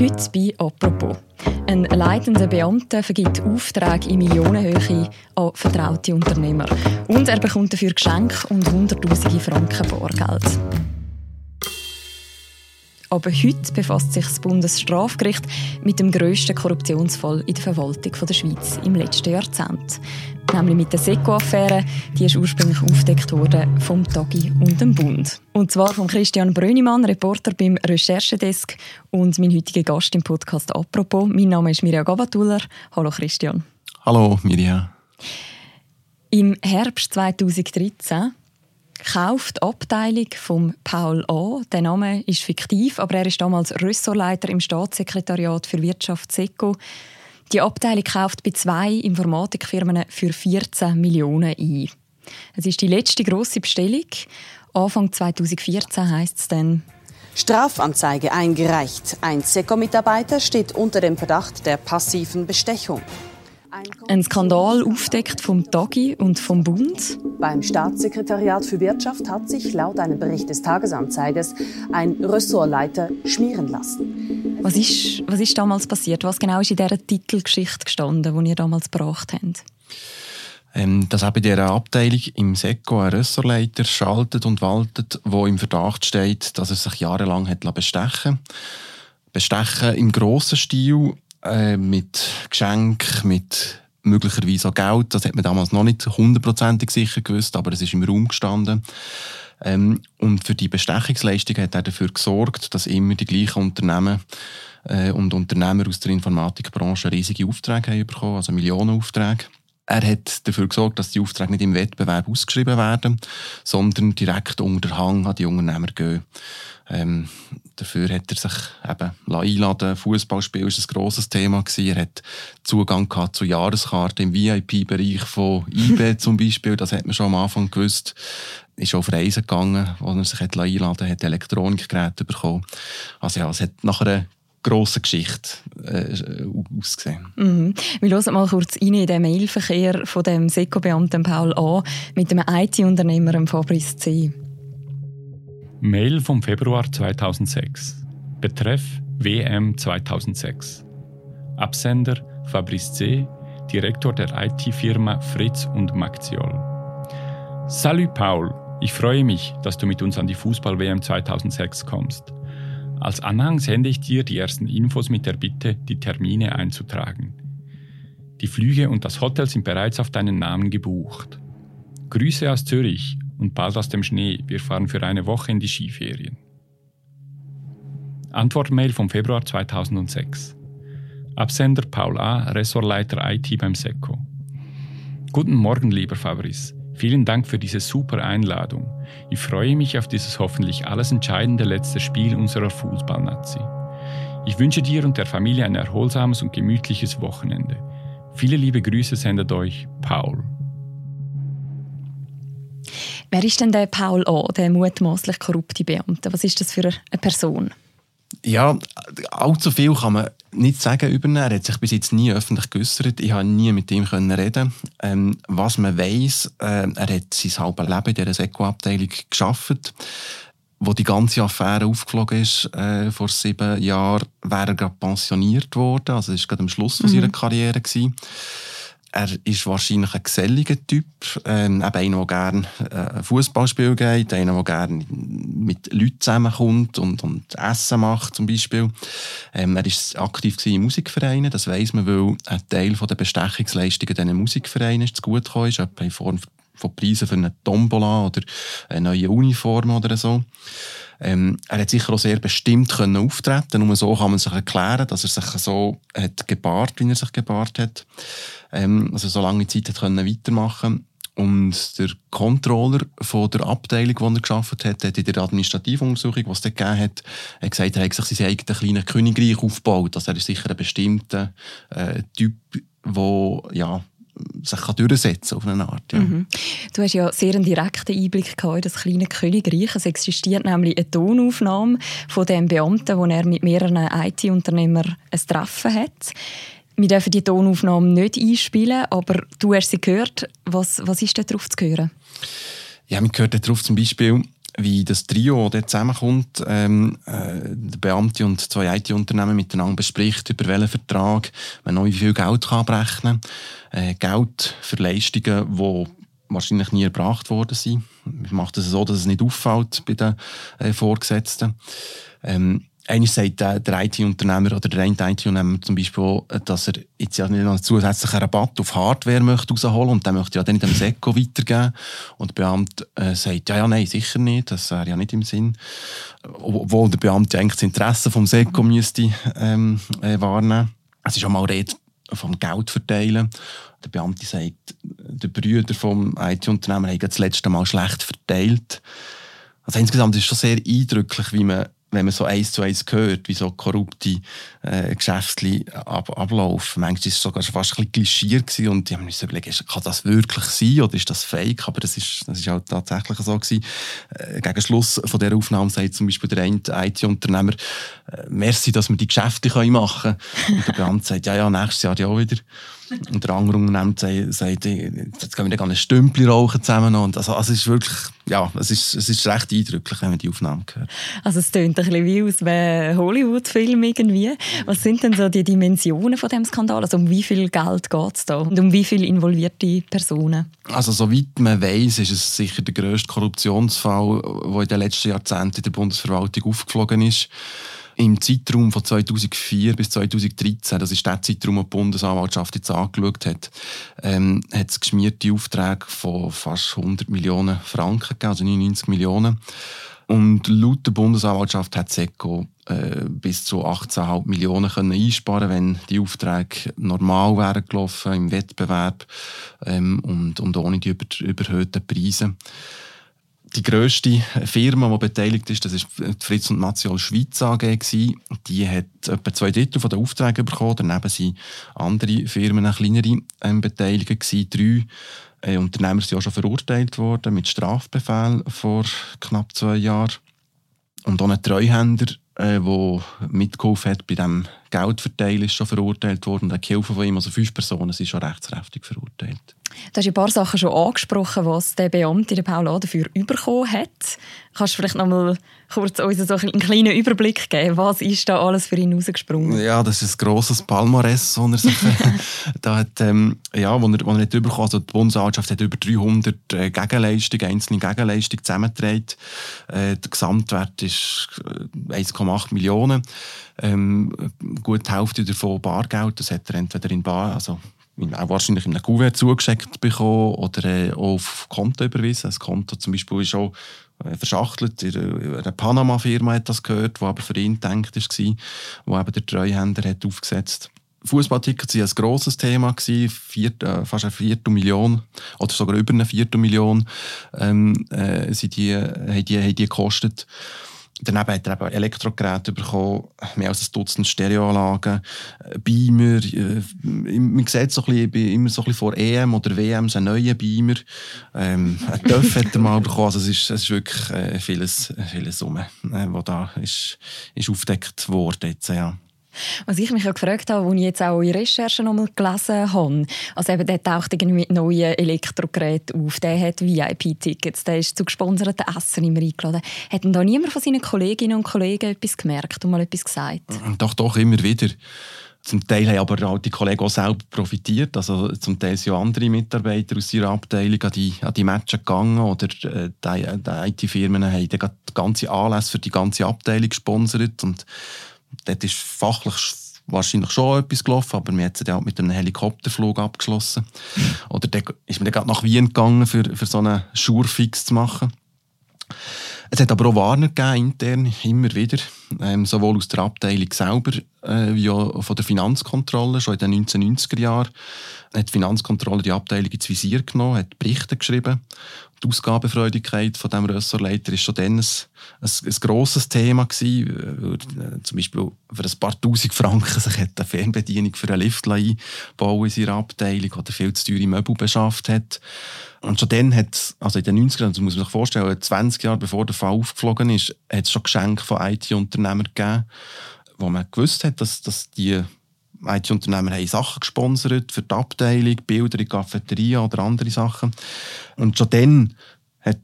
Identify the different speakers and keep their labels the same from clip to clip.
Speaker 1: Heute bei «Apropos». Ein leitender Beamter vergibt Aufträge in Millionenhöhe an vertraute Unternehmer. Und er bekommt dafür Geschenke und hunderttausende Franken Bargeld. Aber heute befasst sich das Bundesstrafgericht mit dem grössten Korruptionsfall in der Verwaltung der Schweiz im letzten Jahrzehnt. Nämlich mit der Seko-Affäre. Die ist ursprünglich aufgedeckt worden vom Tagi und dem Bund. Und zwar von Christian Brönimann, Reporter beim Recherchedesk und mein heutiger Gast im Podcast «Apropos». Mein Name ist Mirja Gabatuller. Hallo Christian.
Speaker 2: Hallo Mirja.
Speaker 1: Im Herbst 2013 kauft Abteilung von Paul A. Der Name ist fiktiv, aber er ist damals Ressortleiter im Staatssekretariat für Wirtschaft SECO. Die Abteilung kauft bei zwei Informatikfirmen für 14 Millionen ein. Es ist die letzte große Bestellung. Anfang 2014 heißt es dann.
Speaker 3: Strafanzeige eingereicht. Ein SECO-Mitarbeiter steht unter dem Verdacht der passiven Bestechung.
Speaker 1: Ein Skandal aufdeckt vom Tagi und vom Bund.
Speaker 3: Beim Staatssekretariat für Wirtschaft hat sich laut einem Bericht des Tagesanzeigers ein Ressortleiter schmieren lassen.
Speaker 1: Was ist, was ist damals passiert? Was genau ist in dieser Titelgeschichte gestanden, die ihr damals gebracht habt?
Speaker 2: Ähm, dass auch bei dieser Abteilung im SECO ein Ressortleiter schaltet und waltet, wo im Verdacht steht, dass er sich jahrelang hat bestechen Bestechen im grossen Stil äh, mit Geschenk, mit möglicherweise auch Geld. Das hat man damals noch nicht hundertprozentig sicher gewusst, aber es ist im Raum gestanden. Ähm, und für die Bestechungsleistung hat er dafür gesorgt, dass immer die gleichen Unternehmen äh, und Unternehmer aus der Informatikbranche riesige Aufträge haben bekommen, also Millionenaufträge. Er hat dafür gesorgt, dass die Aufträge nicht im Wettbewerb ausgeschrieben werden, sondern direkt unter den Hang an die Unternehmer gehen. Ähm, dafür hat er sich eben einladen Fußballspiel war ein grosses Thema. Gewesen. Er hat Zugang gehabt zu Jahreskarten im VIP-Bereich von IB zum Beispiel. Das hat man schon am Anfang gewusst. Er Ist auf Reisen gegangen, wo er sich einladen hat Elektronikgeräte bekommen. Also ja, es hat nach einer grossen Geschichte äh, ausgesehen.
Speaker 1: Mhm. Wir hören mal kurz rein in den Mailverkehr von dem Seko-Beamten Paul A. mit dem IT-Unternehmer Fabrice C.
Speaker 4: Mail vom Februar 2006. Betreff WM 2006. Absender Fabrice C., Direktor der IT-Firma Fritz und Maxiol. Salut Paul, ich freue mich, dass du mit uns an die Fußball-WM 2006 kommst. Als Anhang sende ich dir die ersten Infos mit der Bitte, die Termine einzutragen. Die Flüge und das Hotel sind bereits auf deinen Namen gebucht. Grüße aus Zürich und bald aus dem Schnee. Wir fahren für eine Woche in die Skiferien. Antwortmail vom Februar 2006. Absender Paul A., Ressortleiter IT beim SECO. Guten Morgen, lieber Fabrice. Vielen Dank für diese super Einladung. Ich freue mich auf dieses hoffentlich alles entscheidende letzte Spiel unserer Fußballnazi. Ich wünsche dir und der Familie ein erholsames und gemütliches Wochenende. Viele liebe Grüße sendet euch Paul.
Speaker 1: Wer ist denn der Paul A., der mutmaßlich korrupte Beamte? Was ist das für eine Person?
Speaker 2: Ja, allzu viel kann man nicht sagen über ihn. Er hat sich bis jetzt nie öffentlich geäußert. Ich konnte nie mit ihm reden. Ähm, was man weiss, äh, er hat sein halbes Leben in dieser Seko-Abteilung geschafft. Wo die ganze Affäre aufgeflogen ist, äh, vor sieben Jahren, wäre er gerade pensioniert worden. Also, das war gerade am Schluss mhm. seiner Karriere. Gewesen. Er ist wahrscheinlich ein geselliger Typ, ähm, eben einer, der gerne äh, Fußballspiel geht, einer, der gerne mit Leuten zusammenkommt und, und Essen macht zum Beispiel. Ähm, er war aktiv in Musikvereinen, das weiss man, weil ein Teil der Bestechungsleistungen diesen Musikvereinen ist zu gut gekommen ist, etwa in Form von Preisen für eine Tombola oder eine neue Uniform oder so. Ähm, er hat sicher auch sehr bestimmt können auftreten. Nur so kann man sich erklären, dass er sich so hat gebahrt, wie er sich gebahrt hat. Ähm, also so lange Zeit hat können weitermachen. Und der Controller von der Abteilung, die er geschafft hat, hat in der Administrativuntersuchung, die es dort gegeben hat, hat gesagt, er hat sich sein eigenes kleines Königreich aufgebaut. Also er ist sicher ein bestimmter äh, Typ, der ja, sich kann durchsetzen auf eine Art. Ja. Mhm.
Speaker 1: Du hast ja sehr einen direkten Einblick in das kleine Königreich. Es existiert nämlich eine Tonaufnahme von dem Beamten, wo er mit mehreren IT-Unternehmern ein Treffen hat. Wir dürfen die Tonaufnahme nicht einspielen, aber du hast sie gehört. Was, was ist darauf zu hören?
Speaker 2: Ja, man hört darauf zum Beispiel, wie das Trio dort zusammenkommt, ähm, äh, der Beamte und zwei IT-Unternehmen miteinander bespricht, über welchen Vertrag man noch wie viel Geld kann abrechnen kann. Äh, Geld für Leistungen, die wahrscheinlich nie erbracht worden sind. Man macht es das so, dass es nicht auffällt bei den äh, Vorgesetzten. Ähm, Einmal sagt der, IT-Unternehmer oder der IT-Unternehmer zum Beispiel, dass er jetzt ja nicht noch einen zusätzlichen Rabatt auf Hardware möchte rausholen und der möchte ja dann nicht dem Seko weitergeben. Und der Beamte äh, sagt, ja, ja, nein, sicher nicht, das wäre ja nicht im Sinn. Obwohl der Beamte eigentlich das Interesse vom Seko müsste ähm, äh, wahrnehmen. Es ist auch mal Rede vom Geld verteilen. Der Beamte sagt, der Brüder vom IT-Unternehmer haben das letzte Mal schlecht verteilt. Also insgesamt ist es schon sehr eindrücklich, wie man wenn man so eins zu eins hört, wie so korrupte äh, Geschäfte ab, ablaufen. Manchmal war es sogar fast ein bisschen klischiert und ich habe mir überlegt, kann das wirklich sein oder ist das fake? Aber das ist, das ist auch tatsächlich so gewesen. Äh, gegen Schluss von dieser Aufnahme sagt zum Beispiel der IT-Unternehmer, äh, merci, dass wir die Geschäfte machen können. Und der Beamte sagt, ja, ja, nächstes Jahr ja auch wieder. Und der andere Unternehmer sagt, jetzt gehen wir dann ein Stümpel rauchen zusammen. Und also, also es ist wirklich, ja, es ist, es ist recht eindrücklich, wenn man die Aufnahmen hört.
Speaker 1: Also es klingt ein bisschen wie aus einem Hollywood-Film irgendwie. Was sind denn so die Dimensionen von dem Skandal? Also um wie viel Geld geht es da? Und um wie viele involvierte Personen?
Speaker 2: Also soweit man weiß, ist es sicher der grösste Korruptionsfall, der in den letzten Jahrzehnten in der Bundesverwaltung aufgeflogen ist im Zeitraum von 2004 bis 2013, das ist der Zeitraum, den die Bundesanwaltschaft jetzt angeschaut hat, ähm, hat es geschmierte Aufträge von fast 100 Millionen Franken gegeben, also 99 Millionen. Und laut der Bundesanwaltschaft hat SECO äh, bis zu 18,5 Millionen können einsparen wenn die Aufträge normal wären gelaufen im Wettbewerb ähm, und, und ohne die über, überhöhten Preise die grösste Firma, die beteiligt ist, das ist die Fritz und Matziol Schweiz AG gewesen. Die hat etwa zwei Drittel der Aufträge bekommen. Daneben sind andere Firmen, kleinere ähm, beteiligt gewesen. Drei äh, Unternehmer sind auch schon verurteilt worden mit Strafbefehl vor knapp zwei Jahren. Und auch ein Treuhänder, der äh, mitgeholfen hat bei dem Geldverteilen, ist schon verurteilt worden. Und die Hilfe von ihm, also fünf Personen, sind schon rechtskräftig verurteilt.
Speaker 1: Du hast ein paar Sachen schon angesprochen, was der Beamte, der Paul A. dafür bekommen hat. Kannst du vielleicht noch mal kurz uns so einen kleinen Überblick geben? Was ist da alles für ihn rausgesprungen?
Speaker 2: Ja, das ist ein grosses Palmares, das er sich da hat, ähm, ja, wo er, wo er hat bekommen. Also die Bundesanwaltschaft hat über 300 äh, Gegenleistungen, einzelne Gegenleistungen zusammengetragen. Äh, der Gesamtwert ist 1,8 äh, Millionen. Ähm, gut die Hälfte davon Bargeld, das hat er entweder in Bar, also auch wahrscheinlich in einem Kuvert zugeschickt bekommen oder äh, auf Konto überwiesen. Das Konto zum Beispiel ist auch äh, verschachtelt. Eine Panama-Firma hat das gehört, die aber für ihn gedacht war, wo eben der Treuhänder hat aufgesetzt Fußballtickets waren ein grosses Thema, vier, äh, fast eine Viertelmillion oder sogar über eine Viertelmillion ähm, äh, sind die, die, haben die gekostet. Daneben hat er eben Elektrogeräte bekommen, mehr als ein Dutzend Stereoanlagen, äh, Beamer. Äh, man sieht so ein bisschen, immer so ein bisschen vor EM oder WM einen neuen Beamer. Ähm, ein Töff hat er mal bekommen. Also es, ist, es ist wirklich äh, vieles, vieles rum, äh, was da ist, ist aufgedeckt worden. Jetzt, ja.
Speaker 1: Was ich mich auch gefragt habe, als ich jetzt auch in Recherchen nochmal gelesen habe, also eben, der taucht irgendwie mit neuen Elektrogeräten auf, der hat VIP-Tickets, der ist zu gesponserten Essen immer eingeladen. Hat denn da niemand von seinen Kolleginnen und Kollegen etwas gemerkt und mal etwas gesagt?
Speaker 2: Doch, doch, immer wieder. Zum Teil haben aber auch die Kollegen auch selber profitiert. Also zum Teil sind auch andere Mitarbeiter aus ihrer Abteilung an die, an die Matches gegangen oder äh, die, die IT-Firmen haben den ganzen Anlass für die ganze Abteilung gesponsert und Dort ist fachlich wahrscheinlich schon etwas gelaufen, aber wir haben ja mit einem Helikopterflug abgeschlossen. Oder dann ist man dann nach Wien gegangen, für, für so einen Schurfix zu machen. Es hat aber auch Warner gegeben, intern, immer wieder, ähm, sowohl aus der Abteilung selber äh, wie auch von der Finanzkontrolle, schon in den 1990er Jahren. Hat die Finanzkontrolle die Abteilung ins Visier genommen, hat Berichte geschrieben die Ausgabefreudigkeit von dem Ressortleiter ist schon dann ein, ein, ein grosses Thema gewesen. Äh, zum Beispiel für ein paar Tausend Franken sich hat eine Fernbedienung für einen Lift einbauen in seiner Abteilung oder viel zu teure Möbel beschafft hat. Und schon dann hat also in den 90ern, das muss man sich vorstellen, 20 Jahre bevor der Fall aufgeflogen ist, hat es schon Geschenke von IT-Unternehmern gegeben, wo man gewusst hat, dass, dass die IT-Unternehmer haben Sachen gesponsert für die Abteilung, Bilder in Cafeteria oder andere Sachen. Und schon dann hat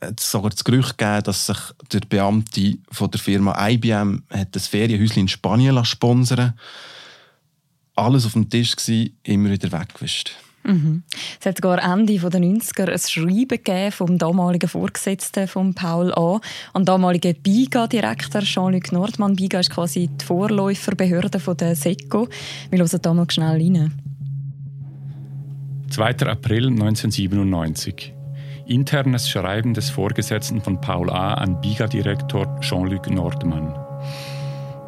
Speaker 2: es sogar das Gerücht gegeben, dass sich der Beamte von der Firma IBM hat das Ferienhäuschen in Spanien sponsern Alles auf dem Tisch war, immer wieder weggewischt.
Speaker 1: Mhm. Es hat sogar Ende der 90er ein Schreiben gegeben vom damaligen Vorgesetzten von Paul A. an den BIGA-Direktor Jean-Luc Nordmann. BIGA ist quasi die Vorläuferbehörde der SECO. Wir hören da mal schnell rein.
Speaker 4: 2. April 1997. Internes Schreiben des Vorgesetzten von Paul A. an BIGA-Direktor Jean-Luc Nordmann.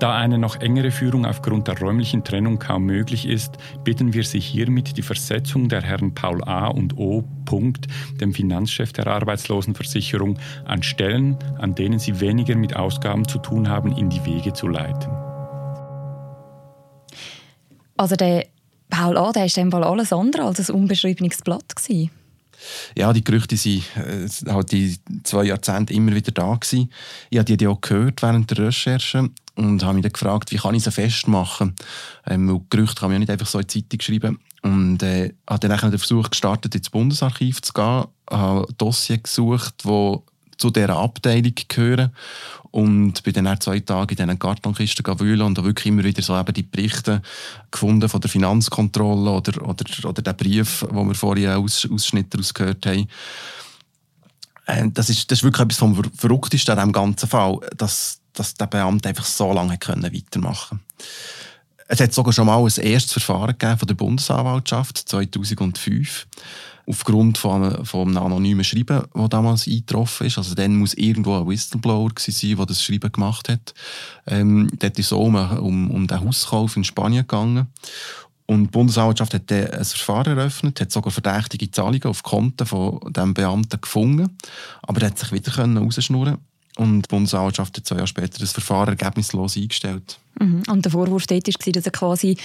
Speaker 4: Da eine noch engere Führung aufgrund der räumlichen Trennung kaum möglich ist, bitten wir Sie hiermit die Versetzung der Herren Paul A. und O. Punkt, dem Finanzchef der Arbeitslosenversicherung, an Stellen, an denen Sie weniger mit Ausgaben zu tun haben, in die Wege zu leiten.
Speaker 1: Also der Paul A., der war alles andere als ein unbeschriebenes Blatt. Gewesen
Speaker 2: ja, die Gerüchte sind äh, halt die zwei Jahrzehnte immer wieder da gewesen. Ich habe die auch gehört während der Recherche und habe mich dann gefragt, wie kann ich sie festmachen? Ähm, Gerüchte kann man ja nicht einfach so in die Zeitung schreiben. Und äh, habe dann den Versuch gestartet, ins Bundesarchiv zu gehen, habe Dossier gesucht, wo zu dieser Abteilung gehören und bin dann zwei Tage in diesen Kartonkisten wühlen und habe wirklich immer wieder so eben die Berichte gefunden von der Finanzkontrolle oder, oder, oder den Brief, wo wir vorhin Aus, Ausschnitte daraus gehört haben. Äh, das ist, das ist wirklich etwas vom Verrücktesten an diesem ganzen Fall, dass, dass der Beamte einfach so lange können weitermachen. Es hat sogar schon mal ein erstes Verfahren gegeben von der Bundesanwaltschaft 2005 aufgrund von von einem anonymen Schreiben, das damals eingetroffen ist. Also dann muss irgendwo ein Whistleblower sein, der das Schreiben gemacht hat. Ähm, dort ist es um, um, um den Hauskauf in Spanien gegangen. Und die Bundesanwaltschaft hat dann ein Verfahren eröffnet, hat sogar verdächtige Zahlungen auf Konten von dem Beamten gefunden, aber er hat sich wieder rausschnurren und die Bundesanwaltschaft hat zwei Jahre später das Verfahren ergebnislos eingestellt.
Speaker 1: Mhm. Und der Vorwurf dort war, dass er quasi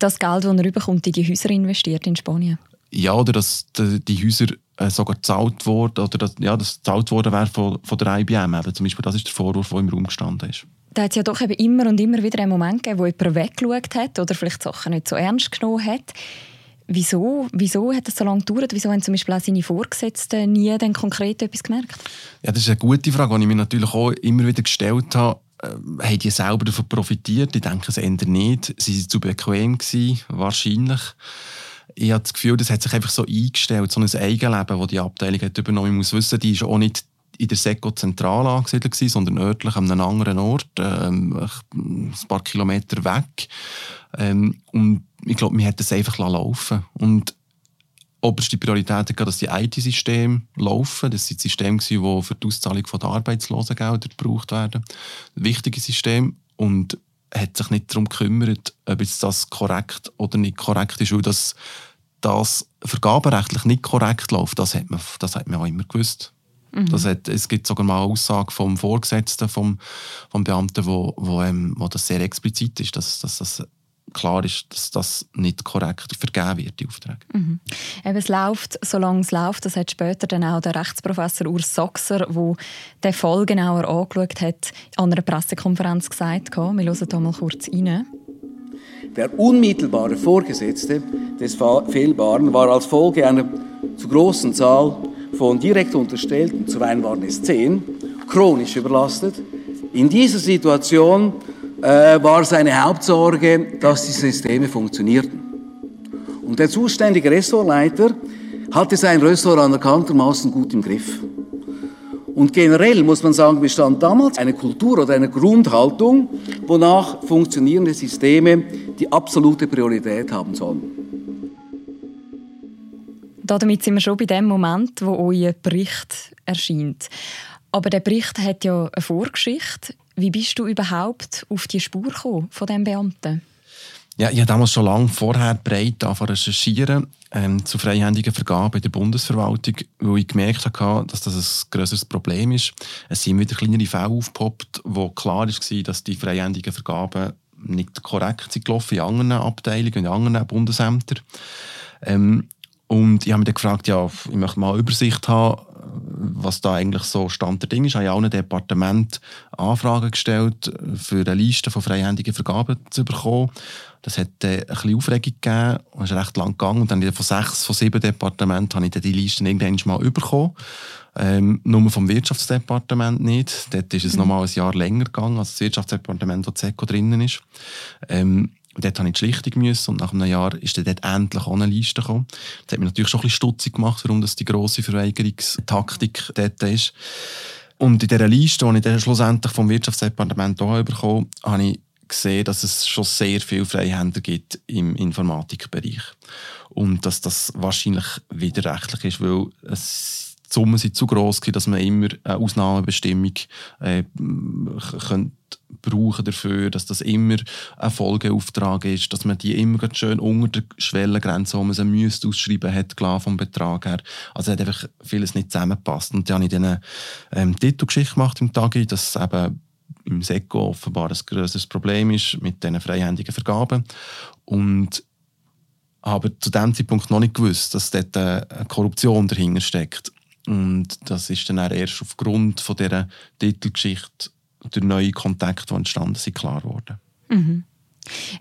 Speaker 1: das Geld, das er bekommt, in die Häuser investiert in Spanien
Speaker 2: ja, oder dass die Häuser äh, sogar gezahlt wurden, oder dass, ja, das gezahlt worden wäre von, von der IBM. Eben. Zum Beispiel, das ist der Vorwurf, der im Raum gestanden ist.
Speaker 1: Da hat es ja doch eben immer und immer wieder einen Moment gegeben, wo jemand weggeschaut hat oder vielleicht Sachen nicht so ernst genommen hat. Wieso, wieso hat das so lange gedauert? Wieso haben zum Beispiel auch seine Vorgesetzten nie dann konkret etwas gemerkt?
Speaker 2: Ja, das ist eine gute Frage, die ich mir natürlich auch immer wieder gestellt habe. Äh, haben die selber davon profitiert? Ich denke es eher nicht. Sie waren zu bequem, gewesen, wahrscheinlich ich habe das Gefühl, das hat sich einfach so eingestellt, so ein Eigenleben, das die Abteilung hat übernommen. Ich muss wissen, die ist auch nicht in der Seko zentral angesiedelt gewesen, sondern örtlich an einem anderen Ort, ähm, ein paar Kilometer weg. Ähm, und ich glaube, man hat das einfach laufen Und oberste Priorität hat dass die IT-Systeme laufen. Das sind Systeme, die für die Auszahlung der Arbeitslosengelder gebraucht werden. Wichtige Systeme. Und hat sich nicht darum gekümmert, ob das korrekt oder nicht korrekt ist, weil das, das vergaberechtlich nicht korrekt läuft, das hat man, das hat man auch immer gewusst. Mhm. Das hat, es gibt sogar mal eine Aussage vom Vorgesetzten, vom, vom Beamten, wo, wo, ähm, wo das sehr explizit ist, dass, dass das klar ist, dass das nicht korrekt vergeben wird, die Aufträge.
Speaker 1: Mhm. Eben, es läuft, solange es läuft, das hat später dann auch der Rechtsprofessor Urs Sachser, der den Fall genauer angeschaut hat, an einer Pressekonferenz gesagt. Wir hören hier mal kurz rein.
Speaker 5: Der unmittelbare Vorgesetzte des Fehlbaren war als Folge einer zu großen Zahl von direkt Unterstellten, zuweilen waren es zehn, chronisch überlastet. In dieser Situation äh, war seine Hauptsorge, dass die Systeme funktionierten. Und der zuständige Ressortleiter hatte sein Ressort anerkanntermaßen gut im Griff. Und generell muss man sagen, bestand damals eine Kultur oder eine Grundhaltung, wonach funktionierende Systeme die absolute Priorität haben sollen.
Speaker 1: Damit sind wir schon bei dem Moment, wo euer Bericht erscheint. Aber der Bericht hat ja eine Vorgeschichte. Wie bist du überhaupt auf die Spur gekommen von diesem Beamten?
Speaker 2: Ja, ich habe damals schon lange vorher breit recherchieren ähm, zu freihändiger Vergabe in der Bundesverwaltung, weil ich gemerkt habe, dass das ein größeres Problem ist. Es sind wieder kleinere Fälle aufgepoppt, wo klar war, dass die freihändigen Vergaben nicht korrekt sind gelaufen in anderen Abteilungen, in anderen Bundesämtern. Ähm, und ich habe mich dann gefragt, ja, ich möchte mal eine Übersicht haben, was da eigentlich so Stand der Dinge ist. Ich habe in allen Departementen Anfragen gestellt, für eine Liste von freihändigen Vergaben zu bekommen. Das hat äh, ein bisschen Aufregung gegeben, es ist recht lang gegangen und dann von sechs, von sieben Departementen habe ich dann die Liste irgendwann mal bekommen. Ähm, nur vom Wirtschaftsdepartement nicht. Dort ist es mhm. noch mal ein Jahr länger gegangen, als das Wirtschaftsdepartement, wo CECO drinnen ist. Ähm, dort habe ich die Schlichtung müssen und nach einem Jahr ist dann dort endlich auch eine Liste gekommen. Das hat mich natürlich schon ein bisschen stutzig gemacht, warum das die grosse Verweigerungstaktik dort ist. Und in dieser Liste, die ich dann schlussendlich vom Wirtschaftsdepartement auch bekommen habe, ich gesehen, dass es schon sehr viele Freihänder gibt im Informatikbereich. Und dass das wahrscheinlich widerrechtlich ist, weil es Summen sind zu gross dass man immer eine Ausnahmebestimmung äh, könnte brauchen dafür, dass das immer ein Folgeauftrag ist, dass man die immer schön unter der Schwellengrenze, wo man sie müsste ausschreiben hat, klar vom Betrag her. Also hat einfach vieles nicht zusammengepasst. Und dann habe ich dann ähm, Titelgeschichte gemacht im Tagi, dass eben im SECO offenbar ein größeres Problem ist mit diesen freihändigen Vergaben. Und habe zu dem Zeitpunkt noch nicht gewusst, dass dort eine Korruption dahinter steckt. Und das ist dann erst aufgrund von dieser Titelgeschichte durch neue Kontakte, die entstanden sind, klar geworden.
Speaker 1: Mhm.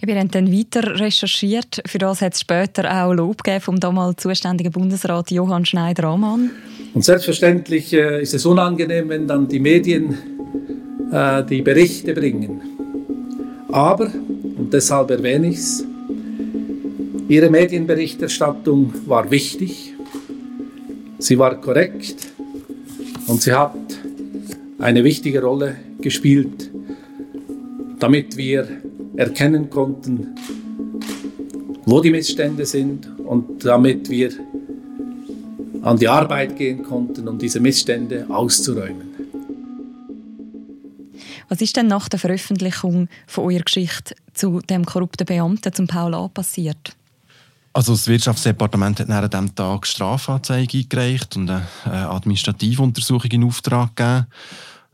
Speaker 1: Wir haben dann weiter recherchiert. Für das hat es später auch Lob gegeben vom damals zuständigen Bundesrat Johann Schneider-Ammann.
Speaker 6: Und selbstverständlich äh, ist es unangenehm, wenn dann die Medien äh, die Berichte bringen. Aber, und deshalb erwähne ich es, Ihre Medienberichterstattung war wichtig, sie war korrekt und sie hat eine wichtige Rolle gespielt, damit wir erkennen konnten, wo die Missstände sind und damit wir an die Arbeit gehen konnten, um diese Missstände auszuräumen.
Speaker 1: Was ist denn nach der Veröffentlichung von eurer Geschichte zu dem korrupten Beamten, zum A. passiert?
Speaker 2: Also das Wirtschaftsdepartement hat nach diesem Tag Strafanzeige eingereicht und eine Administrativuntersuchung in Auftrag gegeben.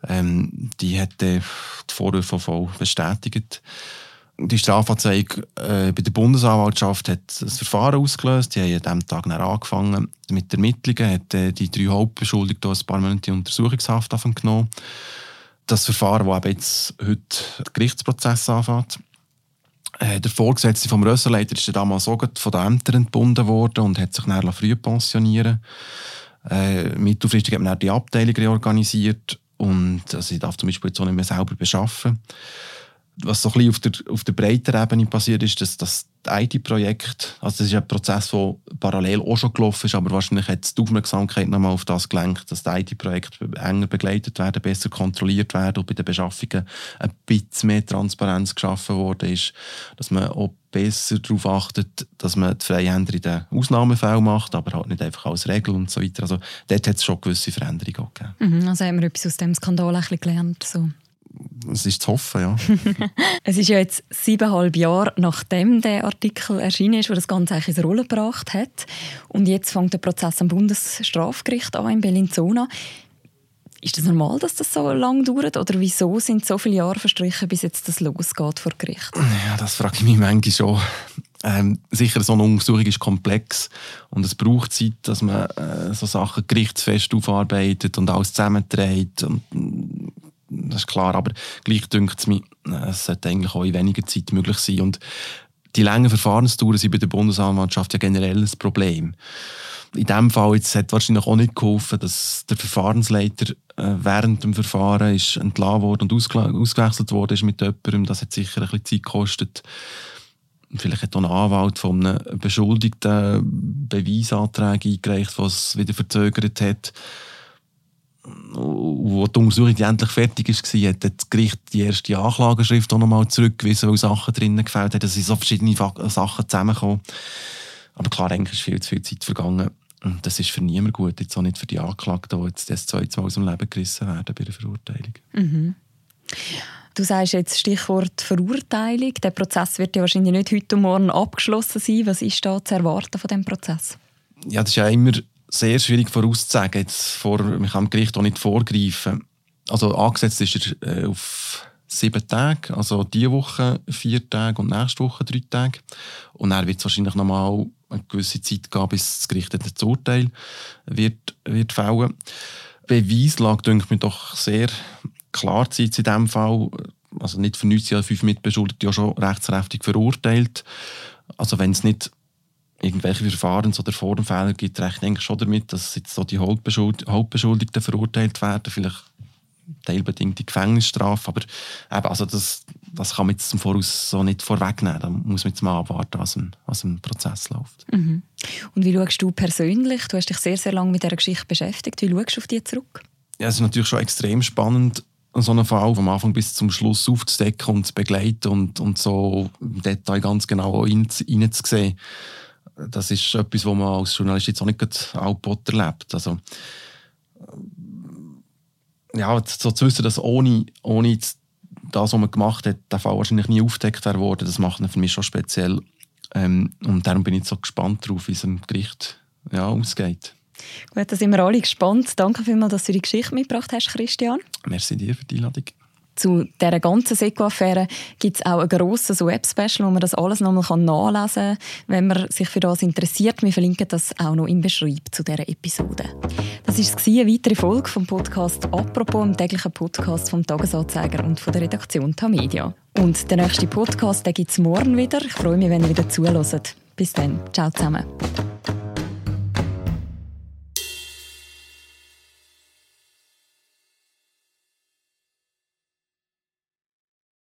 Speaker 2: Ähm, die hat die Vorwürfe voll bestätigt. Die Strafanzeige äh, bei der Bundesanwaltschaft hat das Verfahren ausgelöst. Die haben an diesem Tag angefangen mit Ermittlungen, hat äh, die drei Hauptbeschuldigten ein paar Monate Untersuchungshaft genommen das Verfahren, das jetzt heute Gerichtsprozess anfängt. Äh, der Vorgesetzte vom Rösserleiter ist damals auch von den Ämtern entbunden worden und hat sich dann früh pensionieren. Äh, Mittelfristig hat man dann die Abteilung reorganisiert und also ich darf zum Beispiel jetzt auch nicht mehr selber beschaffen was so ein auf der, auf der breiten Ebene passiert ist, dass das IT-Projekt, also das ist ein Prozess, der parallel auch schon gelaufen ist, aber wahrscheinlich hat die Aufmerksamkeit nochmal auf das gelenkt, dass die IT-Projekte enger begleitet werden, besser kontrolliert werden und bei den Beschaffungen ein bisschen mehr Transparenz geschaffen worden ist, dass man auch besser darauf achtet, dass man die Freihänder in den Ausnahmefällen macht, aber halt nicht einfach als Regel und so weiter. Also dort hat es schon gewisse Veränderungen gegeben.
Speaker 1: Mhm, also haben wir etwas aus dem Skandal ein bisschen gelernt? So
Speaker 2: es ist zu hoffen, ja.
Speaker 1: es ist ja jetzt siebeneinhalb Jahre nachdem der Artikel erschienen ist, wo das Ganze eigentlich in Rolle gebracht hat. Und jetzt fängt der Prozess am Bundesstrafgericht an in Bellinzona. Ist es das normal, dass das so lange dauert? Oder wieso sind so viele Jahre verstrichen, bis jetzt das losgeht vor Gericht?
Speaker 2: Ja, das frage ich mich manchmal schon. Ähm, sicher, so eine Untersuchung ist komplex und es braucht Zeit, dass man äh, so Sachen gerichtsfest aufarbeitet und alles zusammenträgt. Und das ist klar, aber gleich dünkt es mir, es sollte eigentlich auch in weniger Zeit möglich sein. Und die langen Verfahrensdauern sind bei der Bundesanwaltschaft ja generell ein Problem. In diesem Fall jetzt hat wahrscheinlich auch nicht geholfen, dass der Verfahrensleiter äh, während dem Verfahren ist entlassen worden und ausgewechselt worden ist mit jemandem. Das hat sicher ein bisschen Zeit gekostet. Vielleicht hat auch ein Anwalt von einem Beschuldigten Beweisanträge eingereicht, was wieder verzögert hat wo die Untersuchung endlich fertig war, hat das Gericht die erste Anklageschrift auch nochmal zurückgewiesen, weil Sachen drinnen gefällt haben. Es sind so verschiedene Sachen zusammengekommen. Aber klar, eigentlich ist viel zu viel Zeit vergangen. Und das ist für niemanden gut, jetzt auch nicht für die Anklagten, die jetzt das zweite Mal aus dem Leben gerissen werden bei der Verurteilung.
Speaker 1: Mhm. Du sagst jetzt Stichwort Verurteilung. Der Prozess wird ja wahrscheinlich nicht heute und morgen abgeschlossen sein. Was ist da zu erwarten von dem Prozess?
Speaker 2: Ja, das ist ja immer sehr schwierig vorauszusagen. Jetzt vor, man kann dem Gericht auch nicht vorgreifen. Also angesetzt ist er äh, auf sieben Tage, also diese Woche vier Tage und nächste Woche drei Tage. Und dann wird es wahrscheinlich nochmal eine gewisse Zeit geben, bis das Gericht das Urteil wird, wird fällen. Beweislage, denke ich mir doch sehr klar zu in diesem Fall. Also nicht für 19 Jahre fünf Mitbeschuldigte ja schon rechtskräftig verurteilt. Also wenn es nicht irgendwelche Verfahrens- oder Formfehler gibt, rechne ich schon damit, dass jetzt so die Hauptbeschuldigten verurteilt werden. Vielleicht teilbedingte Gefängnisstrafe. Aber eben, also das, das kann man jetzt im Voraus so nicht vorwegnehmen. Da muss man jetzt mal abwarten, was im, was im Prozess läuft.
Speaker 1: Mhm. Und wie schaust du persönlich? Du hast dich sehr, sehr lange mit dieser Geschichte beschäftigt. Wie schaust du auf die zurück?
Speaker 2: Ja, es ist natürlich schon extrem spannend, so einen Fall vom Anfang bis zum Schluss aufzudecken und zu begleiten und, und so im Detail ganz genau reinzusehen. Das ist etwas, was man als Journalist jetzt auch nicht allpott erlebt. Also, ja, so zu wissen, dass ohne, ohne das, was man gemacht hat, der Fall wahrscheinlich nie aufgedeckt wäre worden, das macht ihn für mich schon speziell. Ähm, und darum bin ich so gespannt darauf, wie es im Gericht ja, ausgeht.
Speaker 1: Gut, da sind wir alle gespannt. Danke vielmals, dass du die Geschichte mitgebracht hast, Christian.
Speaker 2: Merci dir für die Einladung.
Speaker 1: Zu dieser ganzen Seko-Affäre gibt es auch ein grosses Web-Special, wo man das alles nochmal nachlesen kann, wenn man sich für das interessiert. Wir verlinken das auch noch im Beschreib zu dieser Episode. Das war eine weitere Folge vom Podcast «Apropos», dem täglichen Podcast vom «Tagesanzeiger» und von der Redaktion Tamedia. Und der nächste Podcast gibt es morgen wieder. Ich freue mich, wenn ihr wieder zuhört. Bis dann. Ciao zusammen.